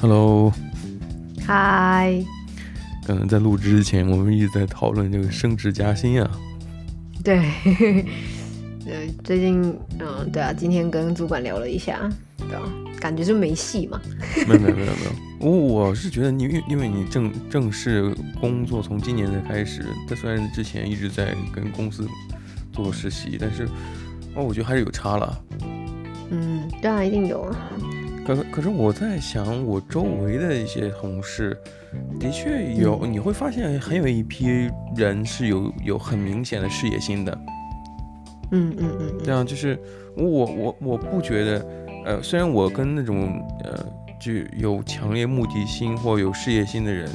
Hello，嗨。刚才在录制之前，我们一直在讨论这个升职加薪啊。对，对，最近，嗯，对啊，今天跟主管聊了一下，对啊，感觉就没戏嘛。没有没有没有没有，我我是觉得你，因因为你正正式工作从今年才开始，但虽然之前一直在跟公司做实习，但是哦，我觉得还是有差了。嗯，当然一定有啊。可可是我在想，我周围的一些同事，的确有，嗯、你会发现很有一批人是有有很明显的事业心的。嗯嗯嗯，这样就是我我我不觉得，呃，虽然我跟那种呃就有强烈目的心或有事业心的人，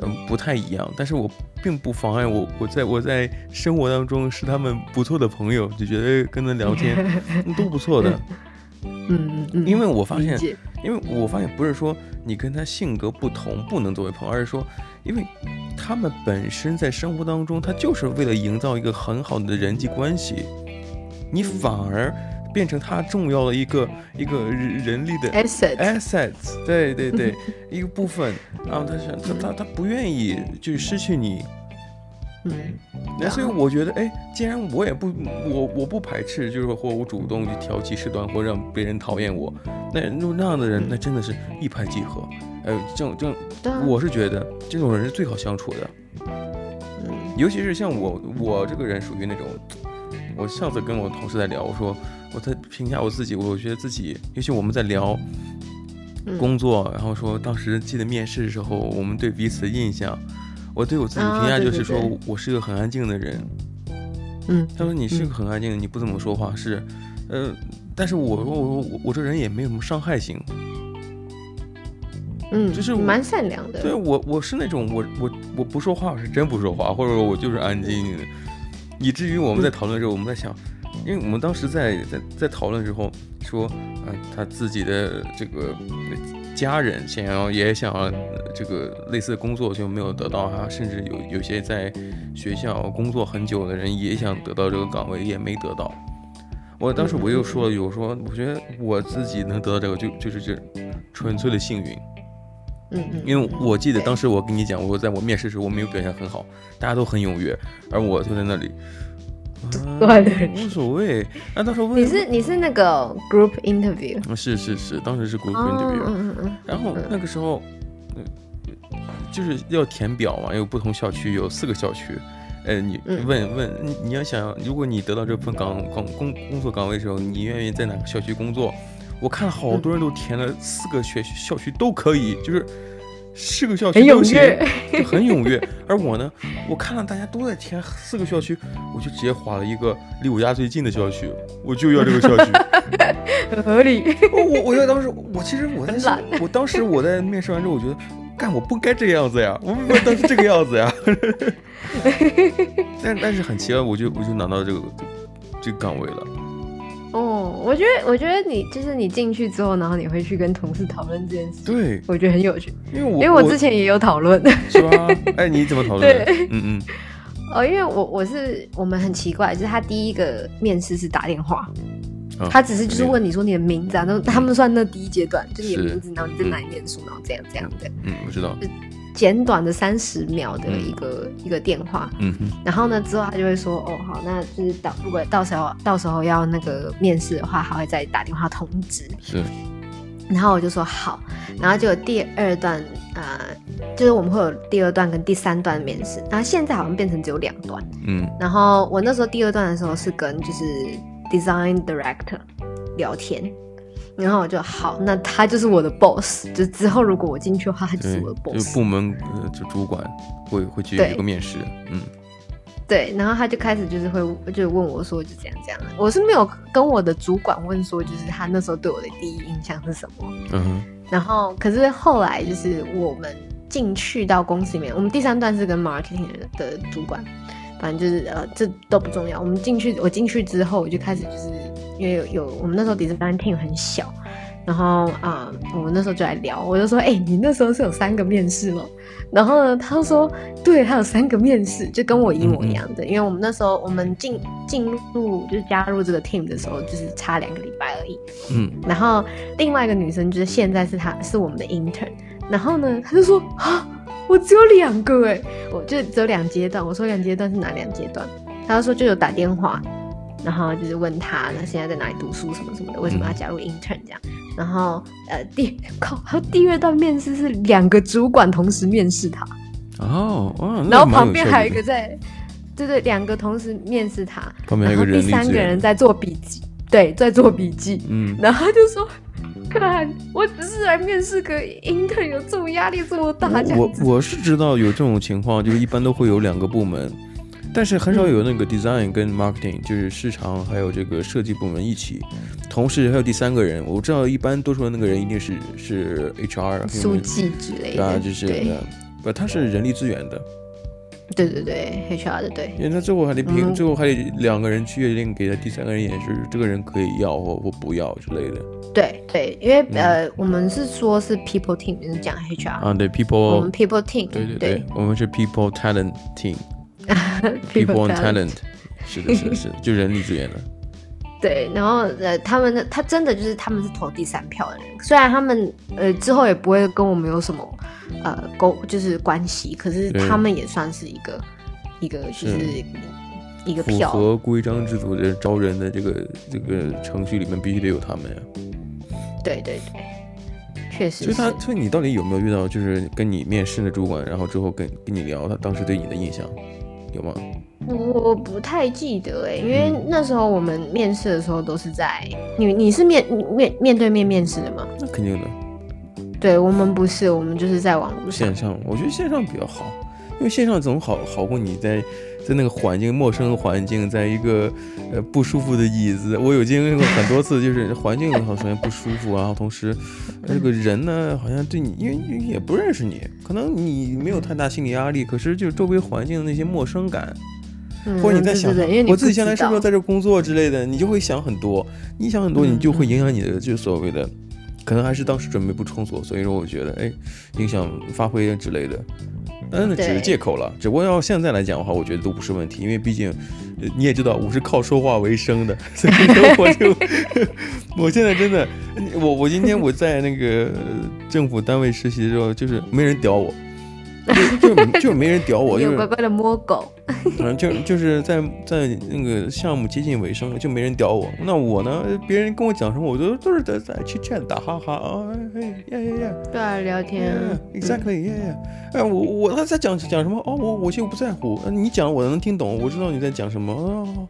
嗯、呃，不太一样，但是我并不妨碍我我在我在生活当中是他们不错的朋友，就觉得跟他聊天 都不错的。嗯嗯，因为我发现，因为我发现不是说你跟他性格不同不能作为朋友，而是说，因为他们本身在生活当中，他就是为了营造一个很好的人际关系，你反而变成他重要的一个一个人力的 assets assets，对对对，一个部分，然后他想他他他不愿意就失去你。嗯，那所以我觉得，哎，既然我也不，我我不排斥，就是或我主动去挑起事端，或让别人讨厌我，那那那样的人，那真的是一拍即合。哎，这这，我是觉得这种人是最好相处的。嗯，尤其是像我，我这个人属于那种，我上次跟我同事在聊，我说我在评价我自己，我觉得自己，尤其我们在聊工作，然后说当时记得面试的时候，我们对彼此的印象。我对我自己评价就是说，我是个很安静的人。嗯，他说你是个很安静的，你不怎么说话，是，呃，但是我说我我我这人也没有什么伤害性。嗯，就是蛮善良的。对我我是那种我我我不说话，我是真不说话，或者说我就是安静的，以至于我们在讨论的时候，我们在想，因为我们当时在在在讨论之后说，嗯，他自己的这个。家人想要也想要这个类似的工作就没有得到哈，甚至有有些在学校工作很久的人也想得到这个岗位也没得到。我当时我又说了，我说我觉得我自己能得到这个就就是这纯粹的幸运。嗯嗯。因为我记得当时我跟你讲，我在我面试时我没有表现很好，大家都很踊跃，而我就在那里。对对，无所谓。那到时候问你是你是那个 group interview？是是是，当时是 group interview。嗯嗯。然后那个时候，就是要填表嘛，有不同校区，有四个校区。呃，你问问你，你要想，如果你得到这份岗岗工工作岗位的时候，你愿意在哪个校区工作？我看好多人都填了四个学校区都可以，就是。四个校区都行，就很踊跃。而我呢，我看到大家都在填四个校区，我就直接划了一个离我家最近的校区，我就要这个校区，很 合理。我我要当时，我其实我在想，我当时我在面试完之后，我觉得，干我不该这个样子呀，我不该当时这个样子呀。但但是很奇怪，我就我就拿到这个这个岗位了。哦，我觉得，我觉得你就是你进去之后，然后你会去跟同事讨论这件事。对，我觉得很有趣，因为我因为我之前也有讨论。是吗？哎，你怎么讨论？对，嗯嗯。哦，因为我我是我们很奇怪，就是他第一个面试是打电话，他只是就是问你说你的名字啊，那他们算那第一阶段，就是你的名字，然后你在哪里念书，然后这样这样的。嗯，我知道。简短的三十秒的一个、嗯、一个电话，嗯哼，然后呢之后他就会说，哦好，那就是到如果到时候到时候要那个面试的话，他会再打电话通知。是，然后我就说好，然后就有第二段，呃，就是我们会有第二段跟第三段面试，然后现在好像变成只有两段，嗯，然后我那时候第二段的时候是跟就是 design director 聊天。然后我就好，那他就是我的 boss。就之后如果我进去的话，他就是我的 boss。就部门呃，就主管会会去一个面试，嗯，对。然后他就开始就是会就问我说，就这样这样。我是没有跟我的主管问说，就是他那时候对我的第一印象是什么。嗯哼。然后可是后来就是我们进去到公司里面，我们第三段是跟 marketing 的主管，反正就是呃这都不重要。我们进去，我进去之后我就开始就是。因为有有我们那时候 design team 很小，然后啊、呃，我们那时候就来聊，我就说，哎、欸，你那时候是有三个面试吗？然后呢，他说，对，他有三个面试，就跟我一模一样的。因为我们那时候我们进进入就是加入这个 team 的时候，就是差两个礼拜而已。嗯，然后另外一个女生就是现在是她是我们的 intern，然后呢，他就说啊，我只有两个哎，我就只有两阶段。我说两阶段是哪两阶段？他就说就有打电话，然后就是问他那现在在哪里读书什么什么的，为什么要加入 intern 这样。然后呃第靠，还有第二段面试是两个主管同时面试他。哦哦，然后旁边还有一个在，对对，两个同时面试他，旁边还有一个人，第三个人在做笔记，对，在做笔记。嗯，然后他就说。看，我只是来面试个 intern，有这么压力这么大？我我是知道有这种情况，就是一般都会有两个部门，但是很少有那个 design 跟 marketing，就是市场还有这个设计部门一起，同时还有第三个人。我知道一般多数的那个人一定是是 HR 书记之类的，啊，就是不，他是人力资源的。对对对，HR 的对，因为他最后还得评，嗯、最后还得两个人去决定给他第三个人演示，这个人可以要或或不要之类的。对对，因为、嗯、呃，我们是说是 people team，就是讲 HR 啊，对 people，我们 people team，对对对，对。我们是 people talent team，people talent，是的，是的，是的，就人力资源的。对，然后呃，他们的他真的就是他们是投第三票的人，虽然他们呃之后也不会跟我们有什么呃沟就是关系，可是他们也算是一个一个就是一个票。符合规章制度的招人的这个这个程序里面必须得有他们呀。对对对，确实。所以他所以你到底有没有遇到就是跟你面试的主管，然后之后跟跟你聊他当时对你的印象有吗？我不太记得哎、欸，因为那时候我们面试的时候都是在你你是面面面对面面试的吗？那肯定的。对，我们不是，我们就是在网络线上。我觉得线上比较好，因为线上总好好过你在在那个环境陌生环境，在一个呃不舒服的椅子。我有经历过很多次，就是环境好像不舒服啊，然后同时这个人呢好像对你，因为也不认识你，可能你没有太大心理压力，可是就是周围环境的那些陌生感。或者你在想，我自己将来是不是在这工作之类的，你就会想很多。你想很多，你就会影响你的，就所谓的，可能还是当时准备不充足，所以说我觉得，哎，影响发挥之类的，嗯，那只是借口了。只不过要现在来讲的话，我觉得都不是问题，因为毕竟你也知道，我是靠说话为生的，所以说我就，我现在真的，我我今天我在那个政府单位实习的时候，就是没人屌我。就就就没人屌我，就是乖乖的摸狗。嗯，就就是在在那个项目接近尾声了，就没人屌我。那我呢？别人跟我讲什么，我都都是在在 chit chat 打哈哈啊，哎呀呀呀，对啊，聊天，exactly，yeah yeah。哎，我我他在讲讲什么？哦，我我就不在乎。你讲我能听懂，我知道你在讲什么。哦，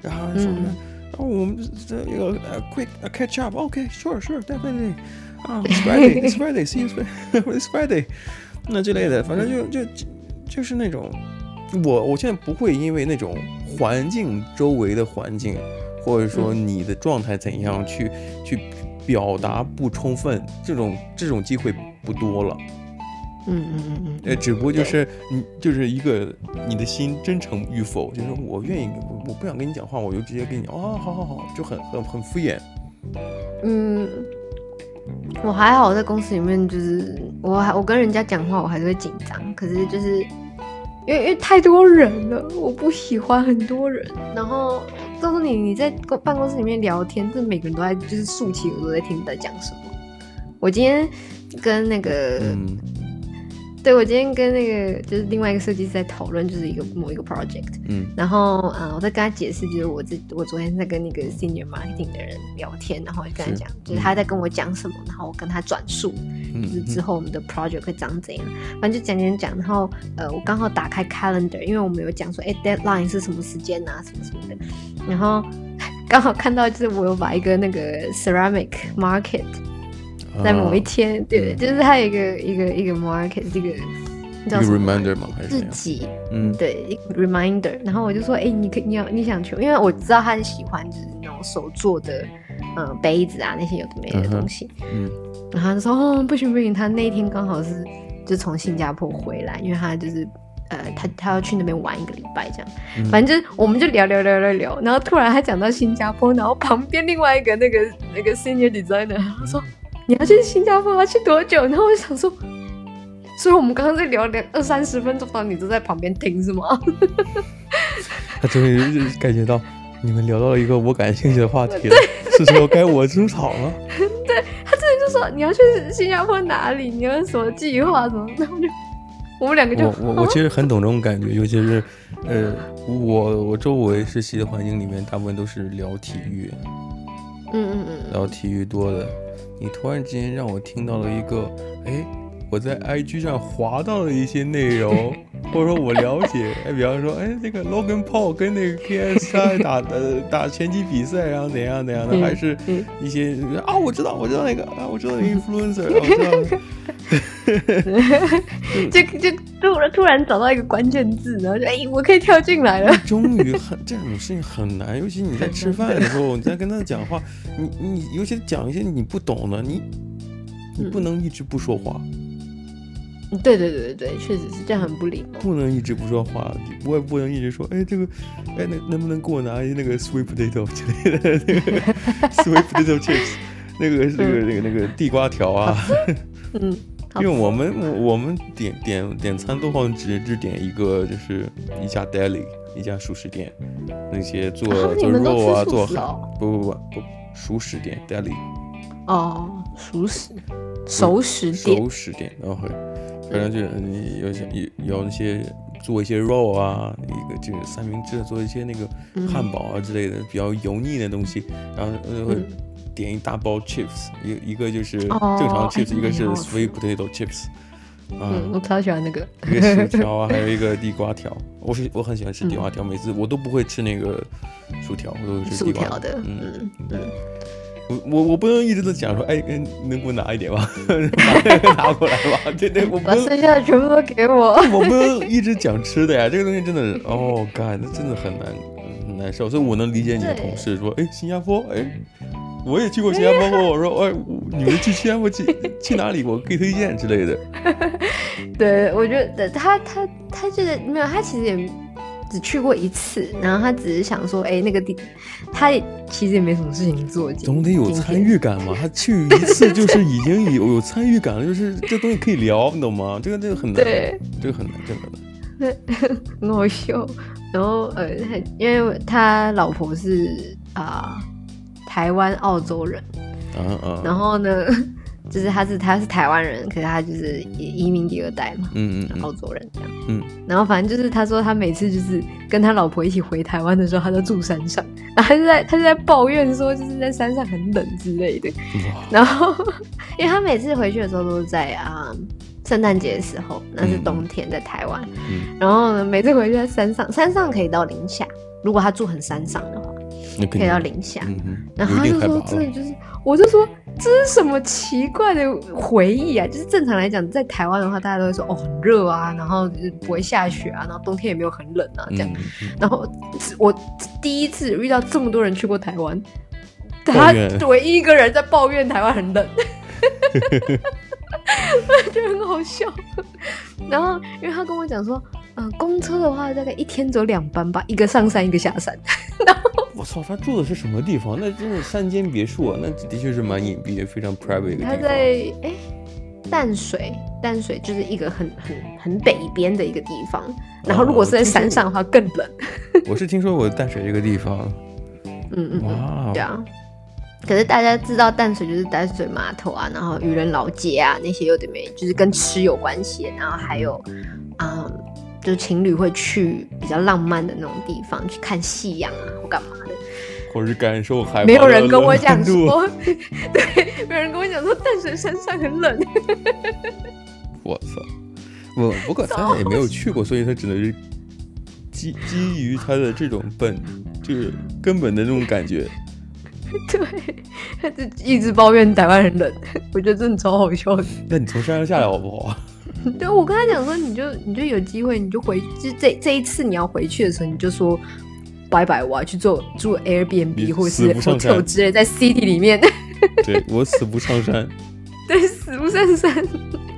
然后说，然后我们这一个 quick catch up，OK，sure，sure，definitely。啊，it's Friday，it's Friday，see you，it's Friday。那之类的，反正就就就是那种，我我现在不会因为那种环境周围的环境，或者说你的状态怎样去、嗯、去表达不充分，这种这种机会不多了。嗯嗯嗯嗯。呃，只不过就是你就是一个你的心真诚与否，就是我愿意，我不想跟你讲话，我就直接跟你讲，哦，好好好，就很很很敷衍。嗯。我还好，在公司里面就是我我跟人家讲话，我还是会紧张。可是就是因为因为太多人了，我不喜欢很多人。然后告诉你，你在公办公室里面聊天，这每个人都在就是竖起耳朵在听你在讲什么。我今天跟那个。嗯对，我今天跟那个就是另外一个设计师在讨论，就是一个某一个 project，嗯，然后啊、呃，我在跟他解释，就是我这我昨天在跟那个 senior marketing 的人聊天，然后我就跟他讲，是就是他在跟我讲什么，然后我跟他转述，嗯、就是之后我们的 project 会长怎样，嗯、反正就讲讲讲，然后呃，我刚好打开 calendar，因为我们有讲说，哎，deadline 是什么时间啊，什么什么的，然后 刚好看到就是我有把一个那个 ceramic market。在某一天，啊、对，就是他有一个一个一个 market，这个叫什么 reminder 吗？还是自己？嗯，对，一个 reminder。然后我就说，哎、欸，你可你要你想去，因为我知道他很喜欢就是那种手做的，嗯、呃，杯子啊那些有的没的东西。嗯，然后他就说，哦，不行不行，他那一天刚好是就从新加坡回来，因为他就是呃，他他要去那边玩一个礼拜这样。嗯、反正就我们就聊聊聊聊聊，然后突然他讲到新加坡，然后旁边另外一个那个那个 senior designer 他说。你要去新加坡要去多久？然后我就想说，所以我们刚刚在聊两二三十分钟，然后你都在旁边听是吗？他终于感觉到你们聊到了一个我感兴趣的话题了，是时候该我出场了。对，他真的就说你要去新加坡哪里？你有什么计划？什么？然后就我们两个就我我我 其实很懂这种感觉，尤其是呃，我我周围实习的环境里面，大部分都是聊体育，嗯嗯嗯，聊体育多的。你突然之间让我听到了一个，哎，我在 IG 上划到了一些内容。或者说我了解，哎，比方说，哎，那个 Logan Paul 跟那个 KSI 打呃打拳击比赛，然后怎样怎样的，还是一些啊，我知道，我知道那个啊，我知道 influencer，我知道。就就突然突然找到一个关键字，然后就哎，我可以跳进来了。终于很 这种事情很难，尤其你在吃饭的时候，你在跟他讲话，你你尤其讲一些你不懂的，你你不能一直不说话。对对对对对，确实是这样，很不礼貌。不能一直不说话，我也不能一直说，哎，这个，哎，能能不能给我拿一那个 sweet potato 之类的，那个 sweet potato chips，那个那个那个那个地瓜条啊。嗯，因为我们我我们点点点餐都好像只只点一个，就是一家 deli，一家熟食店，那些做做肉啊，做不不不不熟食店 deli。哦，熟食熟食店，熟食店，然后。反正就是你有些有有那些做一些肉啊，一个就是三明治，做一些那个汉堡啊之类的、嗯、比较油腻的东西，然后会点一大包 chips，一、嗯、一个就是正常 chips，、哦、一个是 sweet potato chips。嗯，嗯我超喜欢那个。一个薯条啊，还有一个地瓜条。我是我很喜欢吃地瓜条，嗯、每次我都不会吃那个薯条，我都是吃地瓜条的。嗯嗯。嗯我我我不能一直都讲说，哎，能给我拿一点吗？拿过来吧。对对，我把剩下的全部都给我。我不能一直讲吃的呀，这个东西真的是，哦，干，那真的很难很难受。所以我能理解你的同事说，哎，新加坡，哎，我也去过新加坡过。我说，哎，你们去新加坡去去哪里？我可以推荐之类的。对，我觉得他他他这个没有，他其实也。只去过一次，然后他只是想说，哎、欸，那个地，他其实也没什么事情做，总得有参与感嘛。他去一次就是已经有有参与感了，就是这东西可以聊，你懂吗？这个这个很难，这个很难，真的对，很好笑。然后呃，因为他老婆是啊、呃、台湾澳洲人，嗯嗯，然后呢。就是他是他是台湾人，可是他就是移民第二代嘛，嗯嗯，澳洲人这样，嗯，然后反正就是他说他每次就是跟他老婆一起回台湾的时候，他都住山上，然后他就在他就在抱怨说就是在山上很冷之类的，然后因为他每次回去的时候都是在啊圣诞节的时候，那是冬天在台湾，嗯，然后呢每次回去在山上，山上可以到零下，如果他住很山上的话。可以到零下，嗯、然后他就说：“真的就是，我就说这是什么奇怪的回忆啊？就是正常来讲，在台湾的话，大家都会说哦很热啊，然后就是不会下雪啊，然后冬天也没有很冷啊这样。嗯、然后我第一次遇到这么多人去过台湾，他唯一一个人在抱怨台湾很冷，我觉得很好笑。然后因为他跟我讲说，嗯、呃，公车的话大概一天走两班吧，一个上山，一个下山。然后。我操，他住的是什么地方？那真是山间别墅啊！那的确是蛮隐蔽的，非常 private 的地方。他在哎淡水，淡水就是一个很很很北边的一个地方。然后如果是在山上的话，更冷。我是听说过淡水这个地方。嗯嗯，嗯，对啊。可是大家知道淡水就是淡水码头啊，然后渔人老街啊那些有点没，就是跟吃有关系。然后还有啊、嗯，就是情侣会去比较浪漫的那种地方去看夕阳啊，或干嘛的。或是感受海，没有人跟我讲说，对，没有人跟我讲说淡水山上很冷。我操！我不过他也没有去过，所以他只能是基基于他的这种本，就是根本的那种感觉。对，他 就一直抱怨台湾人冷，我觉得真的超好笑的。那你从山上下来好不好？对，我跟他讲说，你就你就有机会，你就回，就这这一次你要回去的时候，你就说。拜拜！我要去做住 Airbnb 或者是 hotel 之类，在 city 里面。对，我死不上山。对，死不上山。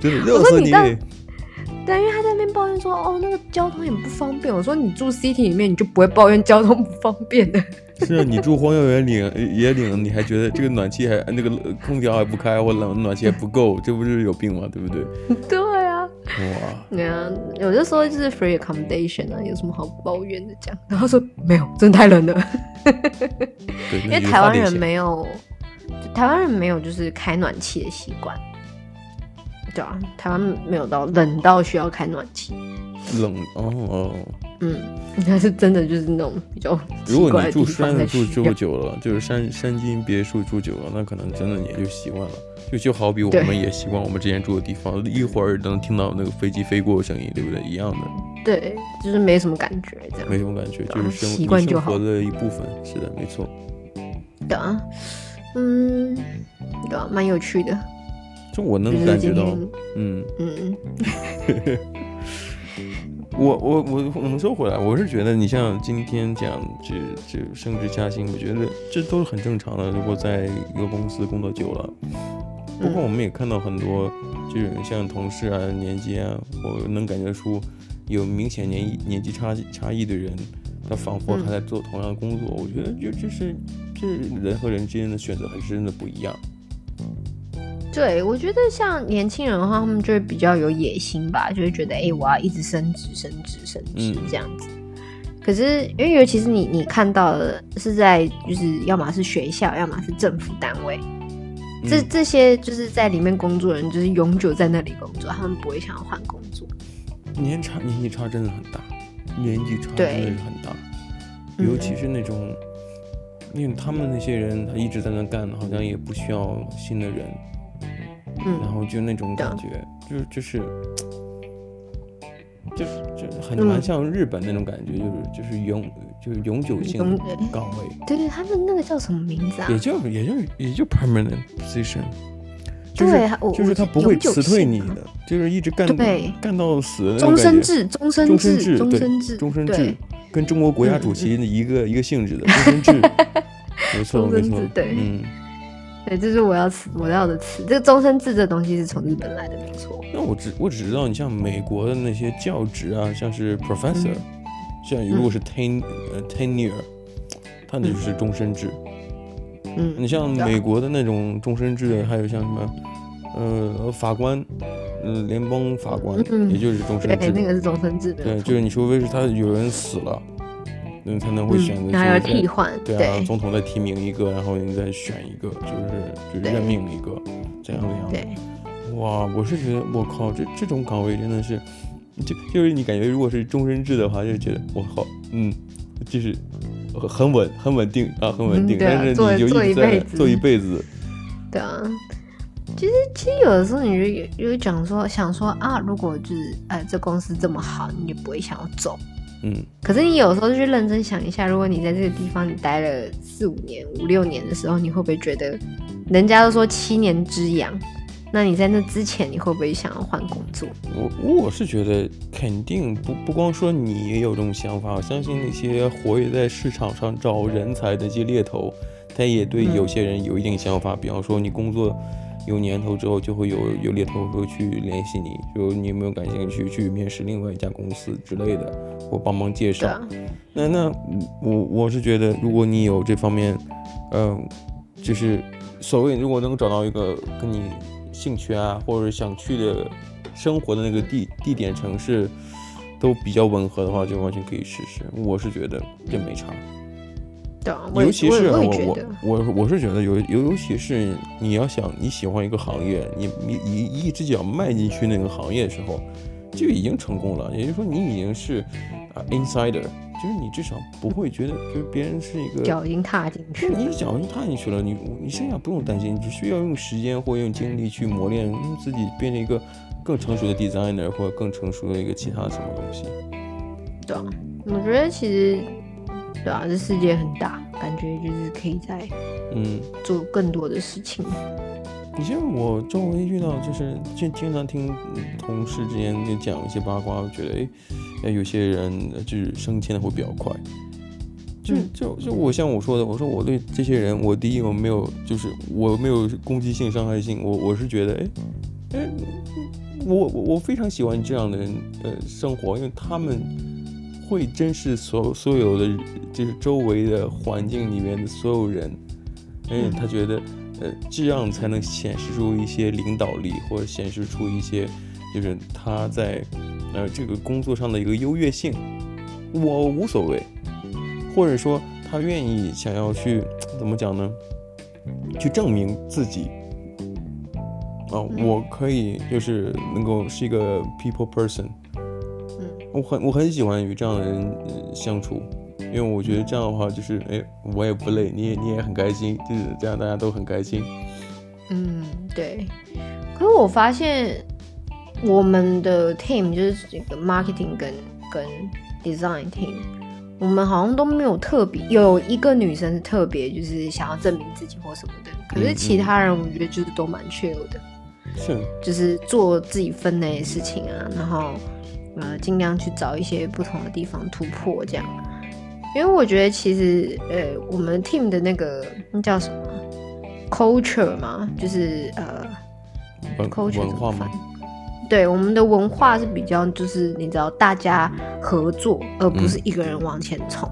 真的热死你！对，因为他在那边抱怨说，哦，那个交通也不方便。我说你住 city 里面，你就不会抱怨交通不方便的。是啊，你住荒郊野岭，野岭你还觉得这个暖气还那个空调还不开，或冷暖气还不够，这不是有病吗？对不对？对啊。哇。对啊，有的时候就是 free accommodation 啊，有什么好抱怨的？这样，然后说没有，真的太冷了。对，因为台湾人没有台湾人没有就是开暖气的习惯，对啊，台湾没有到冷到需要开暖气。冷哦哦，嗯，应该是真的就是那种比较。如果你住山住住久了，就是山山间别墅住久了，那可能真的也就习惯了。就就好比我们也习惯我们之前住的地方，一会儿能听到那个飞机飞过的声音，对不对？一样的。对，就是没什么感觉，这样。没什么感觉，就是生习惯就好生活的一部分。是的，没错。对啊，嗯，对啊，蛮有趣的。就我能感觉到，嗯嗯。我我我我们说回来，我是觉得你像今天讲这这升职加薪，我觉得这都是很正常的。如果在一个公司工作久了，不过我们也看到很多，就是像同事啊、年纪啊，我能感觉出有明显年年纪差差异的人，他仿佛他在做同样的工作。我觉得就就是这人和人之间的选择还是真的不一样。对，我觉得像年轻人的话，他们就会比较有野心吧，就会觉得，哎、欸，我要一直升职、升职、升职这样子。嗯、可是，因为尤其是你，你看到的是在，就是要么是学校，要么是政府单位，嗯、这这些就是在里面工作的人，就是永久在那里工作，他们不会想要换工作。年差年纪差真的很大，年纪差真的是很大，尤其是那种，嗯、因为他们那些人，他一直在那干，好像也不需要新的人。嗯，然后就那种感觉，嗯、就就是，就是就很蛮像日本那种感觉，嗯、就是就是永就是永久性岗位。对对，他们那个叫什么名字啊？也叫也就也就 permanent position。对，就是他不会辞退你的，就是一直干对干到死。终身制，终身制，终身制，终身制，跟中国国家主席的一个一个性质的终身制。没错没错，对，嗯。对，这是我要词，我要的词。这个终身制这东西是从日本来的，没错。那我只我只知道，你像美国的那些教职啊，像是 professor，、嗯、像如果是 ten 呃 tenure，它那就是终身制。嗯，你像美国的那种终身制，还有像什么呃法官，嗯、呃，联邦法官，嗯、也就是终身制。对，那个是终身制的。对，就是你除非是他有人死了。你才能会选择，还要替换，对啊，总统再提名一个，然后你再选一个，就是就是任命一个，这样这样。对，哇，我是觉得我靠，这这种岗位真的是，就就是你感觉如果是终身制的话，就觉得我靠，嗯，就是很稳很稳定啊，很稳定，但是你就一直在做一辈子。对啊，其实其实有的时候你就有有讲说想说啊，如果就是哎这公司这么好，你就不会想要走。嗯，可是你有时候就去认真想一下，如果你在这个地方你待了四五年、五六年的时候，你会不会觉得，人家都说七年之痒，那你在那之前，你会不会想要换工作？我我是觉得肯定不不光说你也有这种想法，我相信那些活跃在市场上找人才的这些猎头，他也对有些人有一定想法，比方说你工作。有年头之后，就会有有猎头会去联系你，就你有没有感兴趣去面试另外一家公司之类的，或帮忙介绍。啊、那那我我是觉得，如果你有这方面，嗯、呃，就是所谓如果能找到一个跟你兴趣啊，或者想去的生活的那个地地点城市都比较吻合的话，就完全可以试试。我是觉得这没差。尤其是我我我我是觉得尤尤尤其是你要想你喜欢一个行业，你你一一只脚迈进去那个行业的时候，就已经成功了。也就是说，你已经是啊 insider，就是你至少不会觉得就是别人是一个脚已经踏进去了，你脚已经踏进去了，你你剩下不用担心，你只需要用时间或用精力去磨练自己，变成一个更成熟的 designer 或者更成熟的一个其他什么东西。对啊，我觉得其实。对啊，这世界很大，感觉就是可以在嗯做更多的事情。嗯、你像我周围遇到，就是经经常听同事之间就讲一些八卦，我觉得哎，有些人就是升迁的会比较快。就就就我像我说的，我说我对这些人，我第一我没有就是我没有攻击性、伤害性，我我是觉得哎哎，我我我非常喜欢这样的人呃生活，因为他们。会珍视所所有的，就是周围的环境里面的所有人，因为他觉得，呃，这样才能显示出一些领导力，或者显示出一些，就是他在，呃，这个工作上的一个优越性。我无所谓，或者说他愿意想要去怎么讲呢？去证明自己。啊、我可以就是能够是一个 people person。嗯，我很我很喜欢与这样的人相处，因为我觉得这样的话就是，哎，我也不累，你也你也很开心，就是这样大家都很开心。嗯，对。可是我发现我们的 team 就是这个 marketing 跟跟 design team，我们好像都没有特别有一个女生是特别就是想要证明自己或什么的，可是其他人我觉得就是都蛮 chill 的。是，就是做自己分内的事情啊，然后呃，尽量去找一些不同的地方突破，这样。因为我觉得其实呃，我们 team 的那个那叫什么 culture 嘛，就是呃，culture 文化吗？对，我们的文化是比较就是你知道，大家合作，而不是一个人往前冲。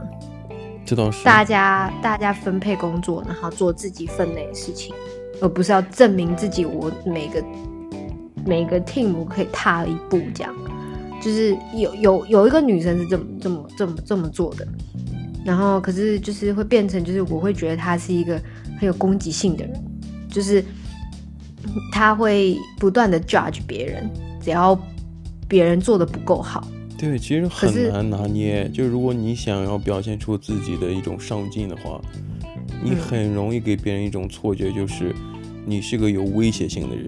这倒是。大家大家分配工作，然后做自己分内的事情。而不是要证明自己，我每个每个 team 我可以踏一步，这样，就是有有有一个女生是这么这么这么这么做的，然后可是就是会变成，就是我会觉得她是一个很有攻击性的人，就是她会不断的 judge 别人，只要别人做的不够好，对，其实很难拿捏。就如果你想要表现出自己的一种上进的话，你很容易给别人一种错觉，就是。你是个有威胁性的人，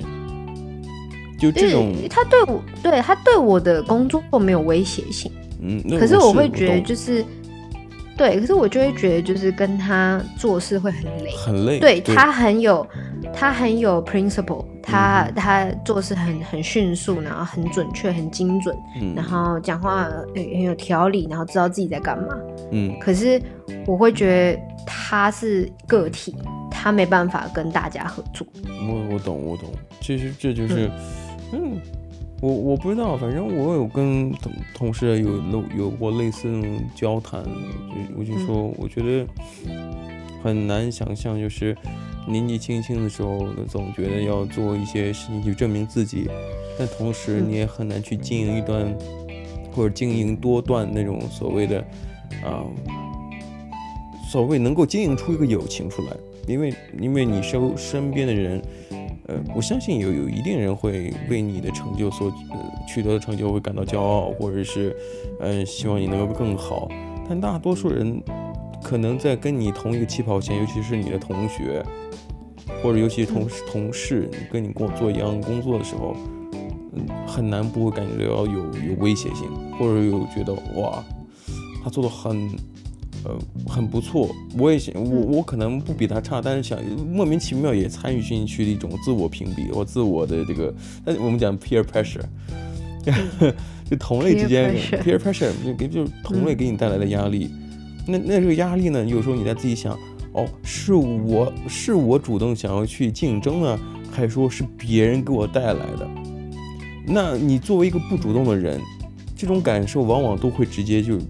就这种。他对我，对他对我的工作没有威胁性。嗯，可是我会觉得就是，对，可是我就会觉得就是跟他做事会很累，很累。对，对他很有，他很有 principle，他、嗯、他做事很很迅速，然后很准确，很精准，嗯、然后讲话很有条理，然后知道自己在干嘛。嗯，可是我会觉得他是个体。他没办法跟大家合作。我我懂我懂，其实这就是，嗯，嗯。我我不知道，反正我有跟同同事有有有过类似那种交谈，就我就说，我觉得很难想象，就是年纪轻轻的时候，总觉得要做一些事情去证明自己，但同时你也很难去经营一段或者经营多段那种所谓的啊，所谓能够经营出一个友情出来。因为，因为你身身边的人，呃，我相信有有一定人会为你的成就所呃取得的成就会感到骄傲，或者是，呃，希望你能够更好。但大多数人，可能在跟你同一个起跑线，尤其是你的同学，或者尤其是同同事，跟你跟我做一样工作的时候，嗯，很难不会感觉到有有威胁性，或者有觉得哇，他做的很。呃，很不错，我也想，我我可能不比他差，但是想莫名其妙也参与进去的一种自我评比或自我的这个，那我们讲 peer pressure，就同类之间 peer pressure 就给就是同类给你带来的压力，嗯、那那这个压力呢，有时候你在自己想，哦，是我是我主动想要去竞争呢，还是说是别人给我带来的？那你作为一个不主动的人，这种感受往往都会直接就就。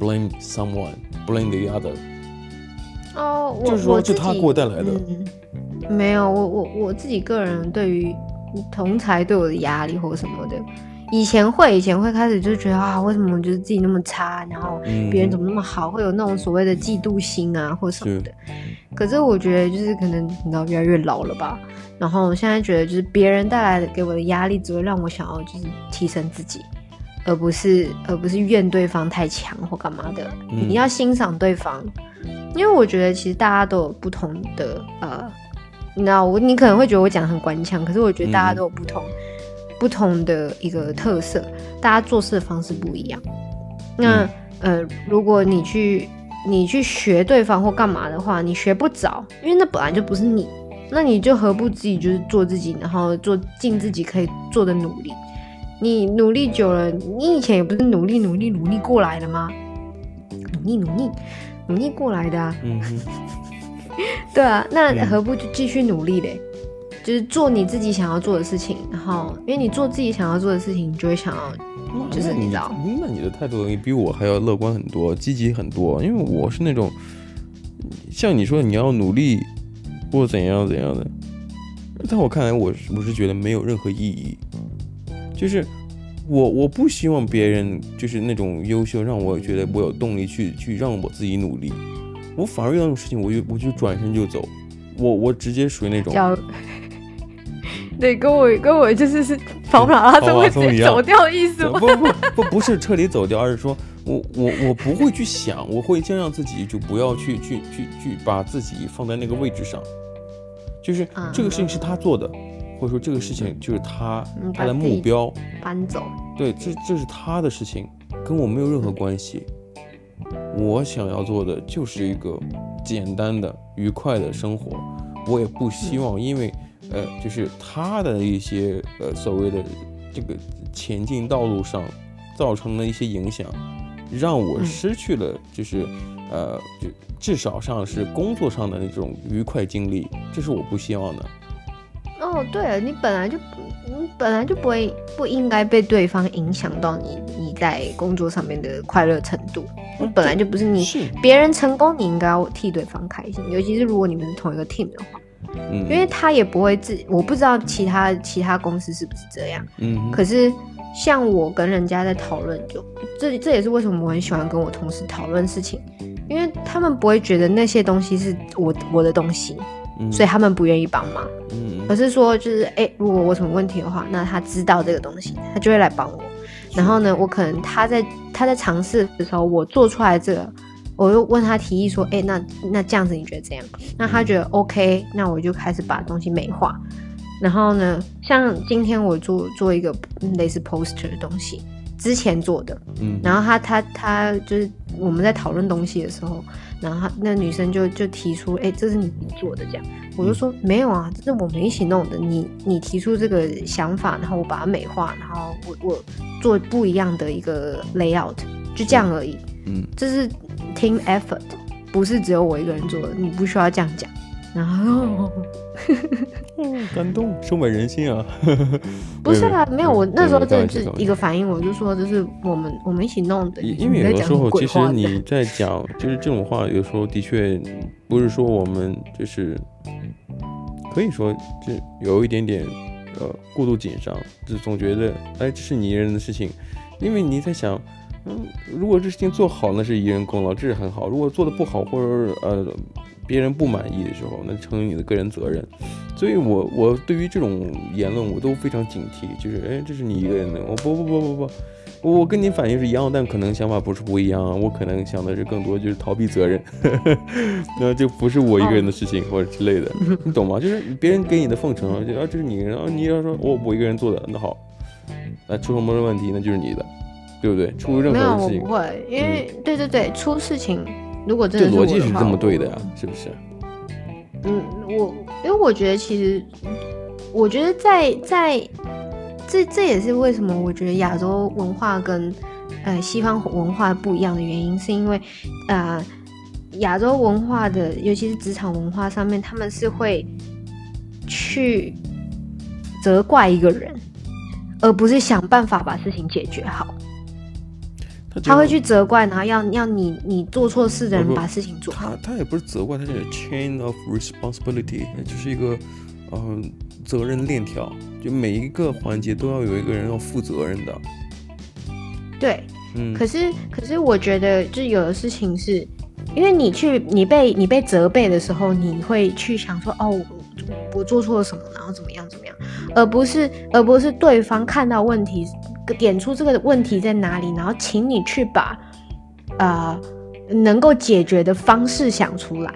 Blame someone, blame the other。哦，我就是说，就他给我带来的。嗯、没有，我我我自己个人对于同才对我的压力或什么的，以前会，以前会开始就觉得啊，为什么我觉得自己那么差，然后别人怎么那么好，嗯、会有那种所谓的嫉妒心啊或什么的。是可是我觉得就是可能你知道越来越老了吧，然后我现在觉得就是别人带来的给我的压力，只会让我想要就是提升自己。而不是而不是怨对方太强或干嘛的，嗯、你要欣赏对方，因为我觉得其实大家都有不同的呃，你知道我你可能会觉得我讲得很官腔，可是我觉得大家都有不同、嗯、不同的一个特色，大家做事的方式不一样。那、嗯、呃，如果你去你去学对方或干嘛的话，你学不着，因为那本来就不是你，那你就何不自己就是做自己，然后做尽自己可以做的努力。你努力久了，你以前也不是努力努力努力过来的吗？努力努力努力过来的啊！嗯，对啊，那何不就继续努力嘞？嗯、就是做你自己想要做的事情，然后因为你做自己想要做的事情，你就会想要，就是你知道，那你的态度比我还要乐观很多，积极很多。因为我是那种像你说你要努力或怎样怎样的，在我看来，我是我是觉得没有任何意义。就是我我不希望别人就是那种优秀，让我觉得我有动力去去让我自己努力。我反而遇到这种事情，我就我就转身就走，我我直接属于那种。对，跟我跟我就是是跑马拉松会直接走掉的意思吗？不不不不是彻底走掉，而是说我我我不会去想，我会先让自己就不要去去去去把自己放在那个位置上，就是这个事情是他做的，或者说这个事情就是他他的目标搬走，对，这这是他的事情，跟我没有任何关系。我想要做的就是一个简单的愉快的生活，我也不希望因为。呃，就是他的一些呃所谓的这个前进道路上造成的一些影响，让我失去了就是呃就至少上是工作上的那种愉快经历，这是我不希望的。哦，对了，你本来就你本来就不会不应该被对方影响到你你在工作上面的快乐程度，你本来就不是你是别人成功，你应该要替对方开心，尤其是如果你们是同一个 team 的话。嗯，因为他也不会自，我不知道其他其他公司是不是这样。嗯，可是像我跟人家在讨论，就这这也是为什么我很喜欢跟我同事讨论事情，因为他们不会觉得那些东西是我我的东西，嗯，所以他们不愿意帮忙。嗯，而是说就是哎，如果我有什么问题的话，那他知道这个东西，他就会来帮我。然后呢，我可能他在他在尝试的时候，我做出来这个。我又问他提议说，哎、欸，那那这样子你觉得怎样？那他觉得 OK，那我就开始把东西美化。然后呢，像今天我做做一个类似 poster 的东西，之前做的，嗯，然后他他他就是我们在讨论东西的时候，然后那女生就就提出，哎、欸，这是你做的这样，我就说没有啊，这是我们一起弄的。你你提出这个想法，然后我把它美化，然后我我做不一样的一个 layout，就这样而已。嗯，这是 team effort，不是只有我一个人做的，你不需要这样讲。然后，感动，收买人心啊！不是啊，没有，我那时候真的是一个反应，我就说就是我们我们一起弄的。因为有的时候，其实你在讲就是这种话，有时候的确不是说我们就是可以说就有一点点呃过度紧张，就总觉得哎这是你一人的事情，因为你在想。嗯，如果这事情做好，那是一人功劳，这是很好。如果做的不好，或者呃别人不满意的时候，那成为你的个人责任。所以我我对于这种言论我都非常警惕，就是哎，这是你一个人的，我不不不不不，我跟你反应是一样，但可能想法不是不一样啊。我可能想的是更多就是逃避责任，那就不是我一个人的事情或者之类的，你懂吗？就是别人给你的奉承啊，就啊这是你一个人啊，你要说我我一个人做的，那好，那出什么问题那就是你的。对不对？出任何事情，没有，我不会，因为、嗯、对对对，出事情如果真的是逻辑是这么对的呀，是不是？嗯，我因为我觉得其实，我觉得在在这这也是为什么我觉得亚洲文化跟呃西方文化不一样的原因，是因为呃亚洲文化的，尤其是职场文化上面，他们是会去责怪一个人，而不是想办法把事情解决好。他会去责怪，然后要要你你做错事的人把事情做好。他他也不是责怪，他是 chain of responsibility，就是一个嗯、呃、责任链条，就每一个环节都要有一个人要负责任的。对，嗯。可是可是我觉得，就有的事情是，因为你去你被你被责备的时候，你会去想说，哦，我，我做错了什么，然后怎么样怎么样，而不是而不是对方看到问题。点出这个问题在哪里，然后请你去把，呃，能够解决的方式想出来。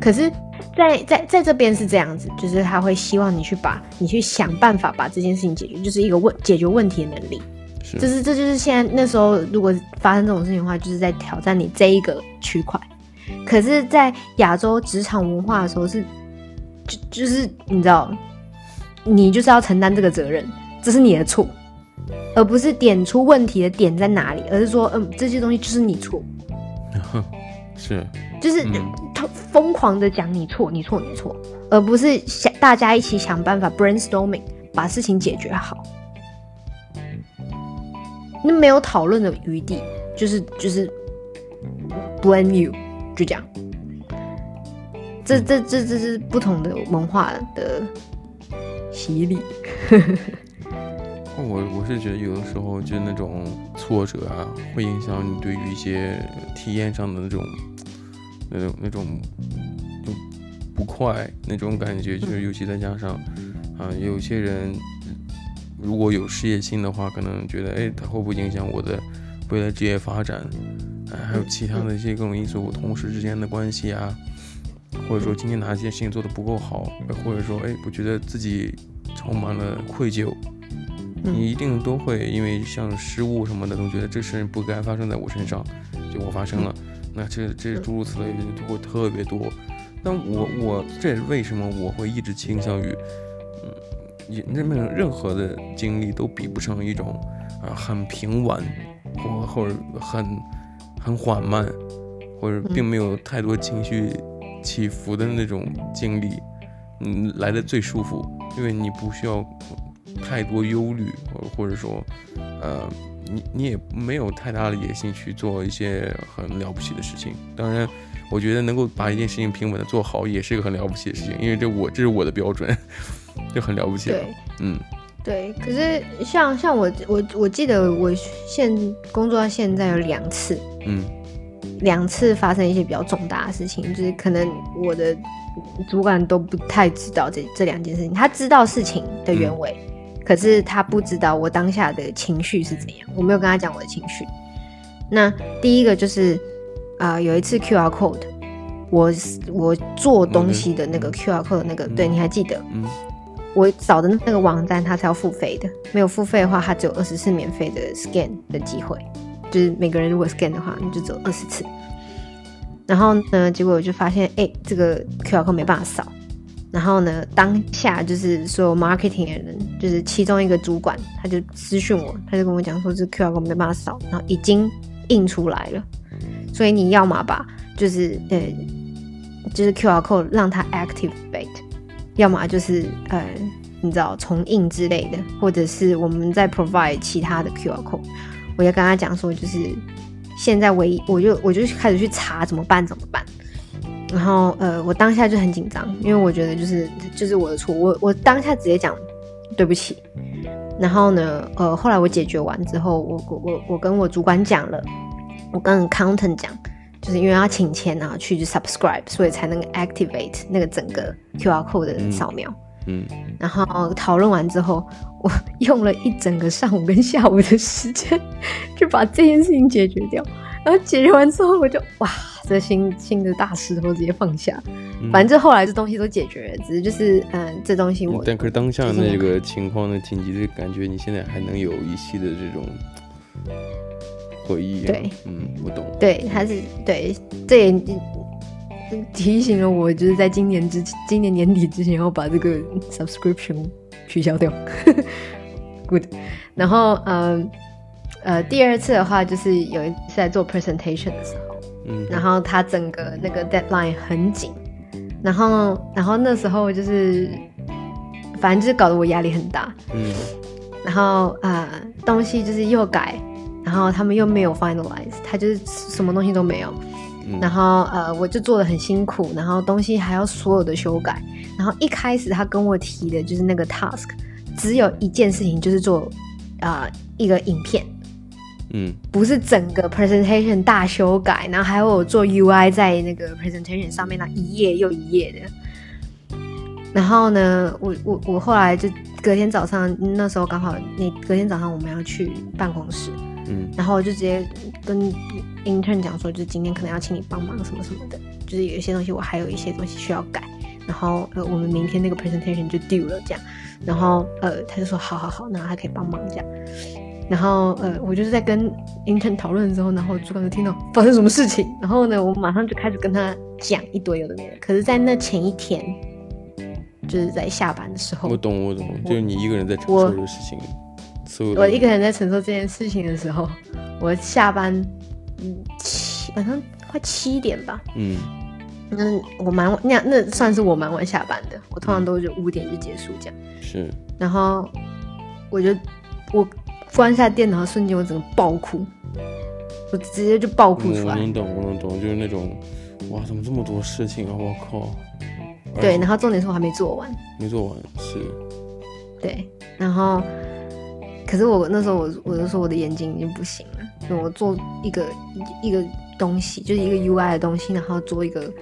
可是在，在在在这边是这样子，就是他会希望你去把，你去想办法把这件事情解决，就是一个问解决问题的能力。是，就是这就是现在那时候如果发生这种事情的话，就是在挑战你这一个区块。可是，在亚洲职场文化的时候是，就就是你知道，你就是要承担这个责任，这是你的错。而不是点出问题的点在哪里，而是说，嗯，这些东西就是你错，是，就是他疯狂的讲你错，你错，你错，而不是想大家一起想办法 brainstorming 把事情解决好，那没有讨论的余地，就是就是 blame you，就这样，这这这这是不同的文化的洗礼。我我是觉得有的时候就那种挫折啊，会影响你对于一些体验上的那种那种那种就不快那种感觉，就是尤其再加上啊，有些人如果有事业心的话，可能觉得哎，他会不会影响我的未来职业发展？哎，还有其他的一些各种因素，同事之间的关系啊，或者说今天哪件事情做得不够好，或者说哎，我觉得自己充满了愧疚。你一定都会因为像失误什么的，都觉得这事不该发生在我身上，结果发生了，那这这诸如此类的就会特别多。但我我这也是为什么我会一直倾向于，嗯，任任任何的经历都比不上一种啊很平稳或或者很很缓慢，或者并没有太多情绪起伏的那种经历，嗯，来的最舒服，因为你不需要。太多忧虑，或或者说，呃，你你也没有太大的野心去做一些很了不起的事情。当然，我觉得能够把一件事情平稳的做好，也是一个很了不起的事情，因为这我这是我的标准，就很了不起了。对，嗯，对。可是像像我我我记得我现工作到现在有两次，嗯，两次发生一些比较重大的事情，就是可能我的主管都不太知道这这两件事情，他知道事情的原委。嗯可是他不知道我当下的情绪是怎样，我没有跟他讲我的情绪。那第一个就是，啊、呃，有一次 QR code，我我做东西的那个 QR code 那个，嗯、对，你还记得？嗯。我找的那个网站它是要付费的，没有付费的话，它只有二十次免费的 scan 的机会，就是每个人如果 scan 的话，你就只有二十次。然后呢，结果我就发现，哎、这个 QR code 没办法扫。然后呢，当下就是所有 marketing 的人，就是其中一个主管，他就私讯我，他就跟我讲说，这 QR code 没办法扫，然后已经印出来了，所以你要么把就是呃，就是 QR code 让它 activate，要么就是呃，你知道重印之类的，或者是我们再 provide 其他的 QR code。我就跟他讲说，就是现在唯一，我就我就开始去查怎么办，怎么办。然后呃，我当下就很紧张，因为我觉得就是就是我的错，我我当下直接讲对不起。然后呢，呃，后来我解决完之后，我我我我跟我主管讲了，我跟 accountant 讲，就是因为要请钱啊，去 subscribe，所以才能 activate 那个整个 QR code 的扫描。嗯。嗯，然后讨论完之后，我 用了一整个上午跟下午的时间，就把这件事情解决掉。然后解决完之后，我就哇。这新新的大石头直接放下，嗯、反正后来这东西都解决了，只是就是嗯，这东西我。但可是当下那个情况的紧急的感觉，你现在还能有一些的这种回忆、啊？对，嗯，我懂。对，还是对，这也提醒了我，就是在今年之今年年底之前要把这个 subscription 取消掉。Good，然后嗯呃，呃，第二次的话就是有一次在做 presentation 的时候。嗯，然后他整个那个 deadline 很紧，然后然后那时候就是，反正就是搞得我压力很大。嗯，然后啊、呃，东西就是又改，然后他们又没有 finalize，他就是什么东西都没有。嗯、然后呃，我就做的很辛苦，然后东西还要所有的修改。然后一开始他跟我提的就是那个 task，只有一件事情，就是做啊、呃、一个影片。嗯，不是整个 presentation 大修改，然后还有我做 UI 在那个 presentation 上面那一页又一页的。然后呢，我我我后来就隔天早上那时候刚好那隔天早上我们要去办公室，嗯，然后我就直接跟 intern 讲说，就是今天可能要请你帮忙什么什么的，就是有一些东西我还有一些东西需要改，然后呃我们明天那个 presentation 就 due 了这样，然后呃他就说好好好，然后他可以帮忙这样。然后，呃，我就是在跟 intern 讨论之后，然后主管就听到发生什么事情，然后呢，我马上就开始跟他讲一堆有的没的。可是，在那前一天，就是在下班的时候，我懂，我懂，就是你一个人在承受这个事情，我，我一个人在承受这件事情的时候，我下班，嗯，七晚上快七点吧，嗯，那我蛮晚，那那算是我蛮晚下班的，我通常都是五点就结束这样，是，然后我就我。关下电脑的瞬间，我整个爆哭，我直接就爆哭出来。我能懂，我能懂，就是那种，哇，怎么这么多事情啊！我靠。对，然后重点是我还没做完。没做完是。对，然后，可是我那时候我我就说我的眼睛已经不行了，我做一个一个东西，就是一个 UI 的东西，然后做一个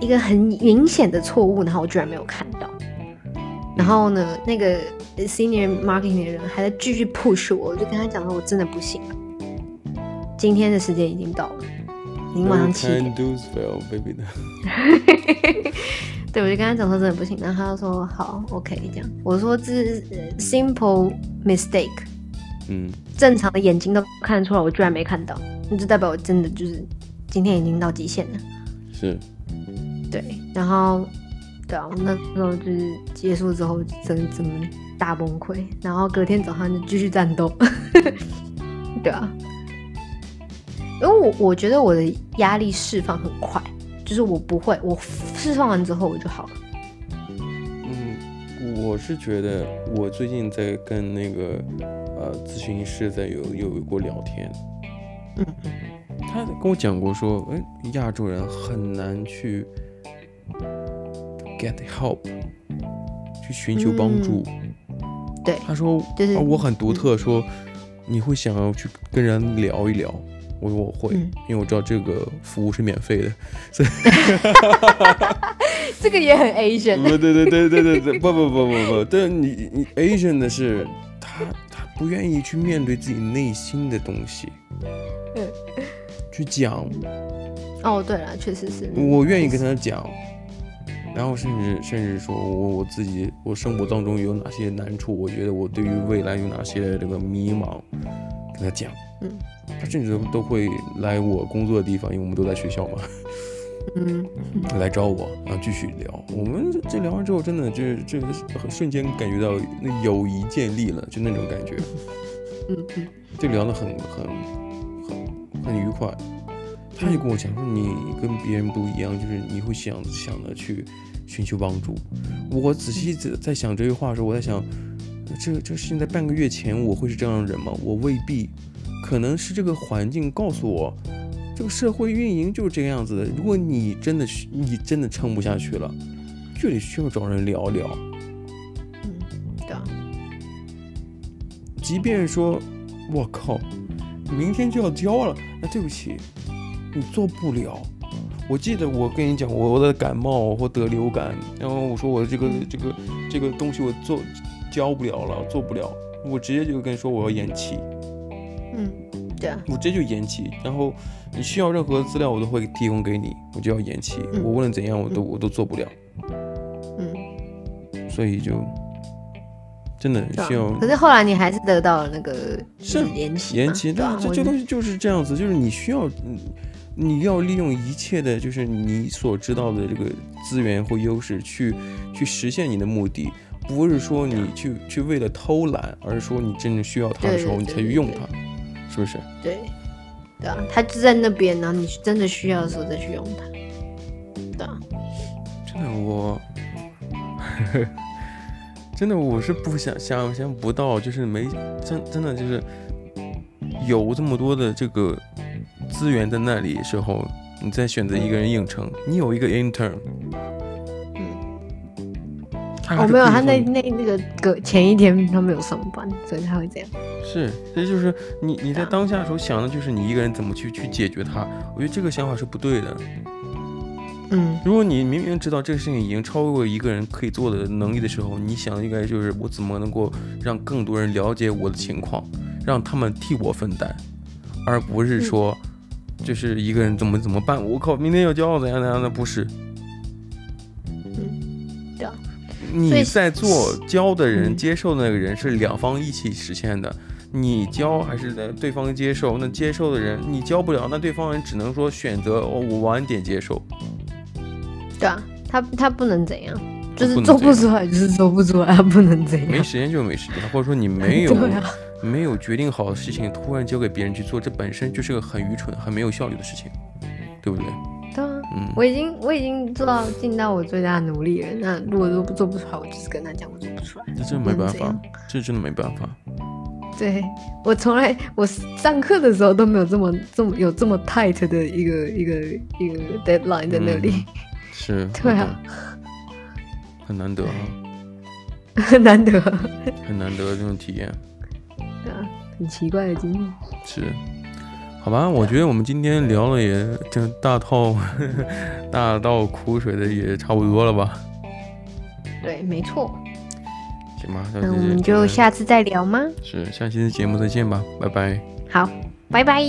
一个很明显的错误，然后我居然没有看到。然后呢，那个 senior marketing 的人还在继续 push 我，我就跟他讲说，我真的不行了。今天的时间已经到了，已经晚上七点。对，我就跟他讲说真的不行，然后他就说好，OK，这样。我说这是 simple mistake，嗯，正常的眼睛都看得出来，我居然没看到，那就代表我真的就是今天已经到极限了。是，对，然后对啊，那时候就是结束之后，真的真大崩溃，然后隔天早上就继续战斗。对啊，因为我我觉得我的压力释放很快。就是我不会，我释放完之后我就好了。嗯，我是觉得我最近在跟那个呃咨询师在有有过聊天。嗯，他跟我讲过说，哎，亚洲人很难去 get help，去寻求帮助。嗯、对，他说，就是、啊、我很独特，说你会想要去跟人聊一聊。我说我会，嗯，因为我知道这个服务是免费的，所以 这个也很 Asian。对对对对对对对，不不不不不，但你你 Asian 的是他他不愿意去面对自己内心的东西，嗯，去讲。哦，对了，确实是。我愿意跟他讲，然后甚至甚至说我我自己我生活当中有哪些难处，我觉得我对于未来有哪些这个迷茫，跟他讲，嗯。他甚至都会来我工作的地方，因为我们都在学校嘛，嗯，来找我，然后继续聊。我们这聊完之后，真的就是这瞬间感觉到那友谊建立了，就那种感觉，嗯嗯，就聊得很很很很愉快。他就跟我讲说，你跟别人不一样，就是你会想想着去寻求帮助。我仔细在在想这句话的时候，我在想，这这现在半个月前我会是这样的人吗？我未必。可能是这个环境告诉我，这个社会运营就是这个样子的。如果你真的你真的撑不下去了，就得需要找人聊聊。嗯，对。即便说，我靠，明天就要交了，那对不起，你做不了。我记得我跟你讲，我的感冒或得流感，然后我说我这个这个这个东西我做交不了了，做不了，我直接就跟你说我要延期。嗯，对啊，我这就延期，然后你需要任何资料，我都会提供给你，我就要延期，嗯、我无论怎样，我都、嗯、我都做不了。嗯，所以就真的需要。可是后来你还是得到了那个是延期，延期，这这东西就是这样子，就是你需要，你要利用一切的，就是你所知道的这个资源或优势去去实现你的目的，不是说你去去为了偷懒，而是说你真正需要它的时候，你才去用它。是不是？对，对啊，他就在那边，然后你真的需要的时候再去用它。对啊，真的我，真的我是不想想象不到，就是没真真的就是有这么多的这个资源在那里时候，你再选择一个人应承，你有一个 intern。哦，没有，他那那那个隔前一天他没有上班，所以他会这样。是，这就是你你在当下的时候想的就是你一个人怎么去去解决它。我觉得这个想法是不对的。嗯，如果你明明知道这个事情已经超过一个人可以做的能力的时候，你想的应该就是我怎么能够让更多人了解我的情况，让他们替我分担，而不是说就是一个人怎么怎么办。我靠，明天要交怎样怎样的，不是。你在做教的人接受的那个人是两方一起实现的，你教还是对方接受？那接受的人你教不了，那对方人只能说选择哦，我晚点接受。对啊，他他不能怎样，就是做不出来就是做不出来，不能怎样。没时间就没时间，或者说你没 有没有决定好的事情突然交给别人去做，这本身就是个很愚蠢、很没有效率的事情，对不对？嗯，我已经我已经做到尽到我最大的努力了。那如果都做不出来，我就是跟他讲，我做不出来。这真的没办法，这真的没办法。对，我从来我上课的时候都没有这么这么有这么 tight 的一个一个一个 deadline 在那里。嗯、是。对啊。很难得啊。很 难得。很难得这种体验。对啊，很奇怪的经历。是。好吧，我觉得我们今天聊了也就大套 大倒苦水的也差不多了吧？对，没错。行吧，那我们就下次再聊吗？是，下期的节目再见吧，拜拜。好，拜拜。